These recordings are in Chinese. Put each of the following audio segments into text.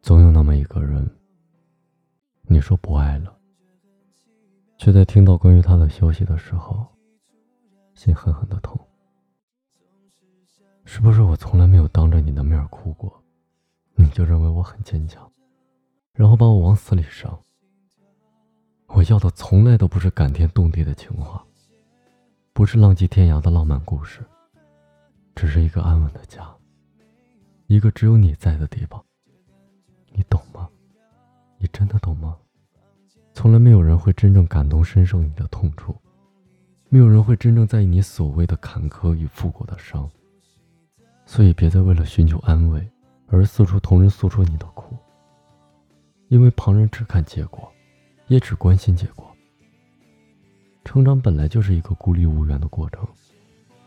总有那么一个人，你说不爱了，却在听到关于他的消息的时候，心狠狠的痛。是不是我从来没有当着你的面哭过，你就认为我很坚强，然后把我往死里伤？我要的从来都不是感天动地的情话，不是浪迹天涯的浪漫故事，只是一个安稳的家，一个只有你在的地方。你懂吗？你真的懂吗？从来没有人会真正感同身受你的痛处，没有人会真正在意你所谓的坎坷与负过的伤。所以，别再为了寻求安慰而四处同人诉说你的苦，因为旁人只看结果，也只关心结果。成长本来就是一个孤立无援的过程，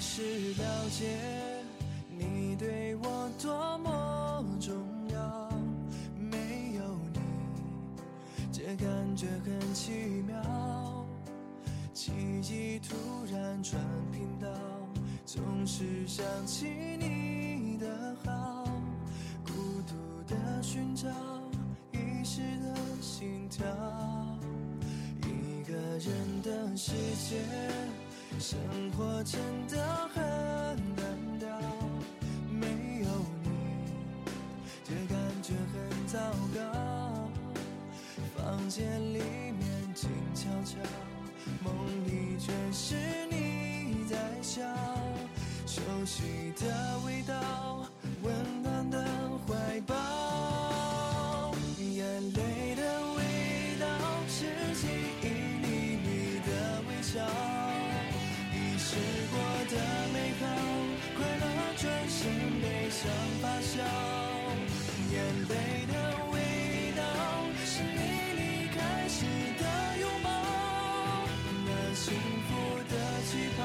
是了解你对我多么重要，没有你，这感觉很奇妙。记忆突然转频道，总是想起你的好，孤独的寻找遗失的心跳，一个人的世界。生活真的很单调，没有你，这感觉很糟糕。房间里面静悄悄，梦里却是你在笑，熟悉的笑，眼泪的味道是你离开时的拥抱，那幸福的气泡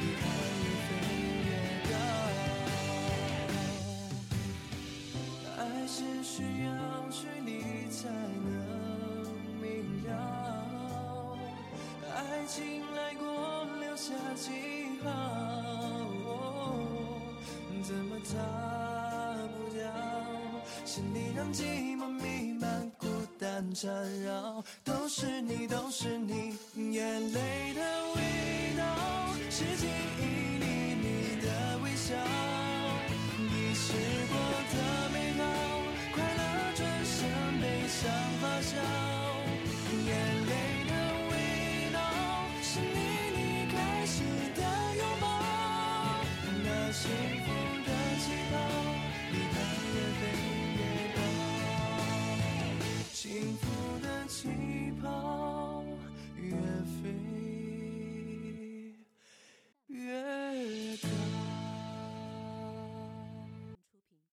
离开越飞越高，爱是需要距离才能明了，爱情来过留。下记号，怎么逃？是你让寂寞弥漫，孤单缠绕，都是你，都是你，眼泪的味道，是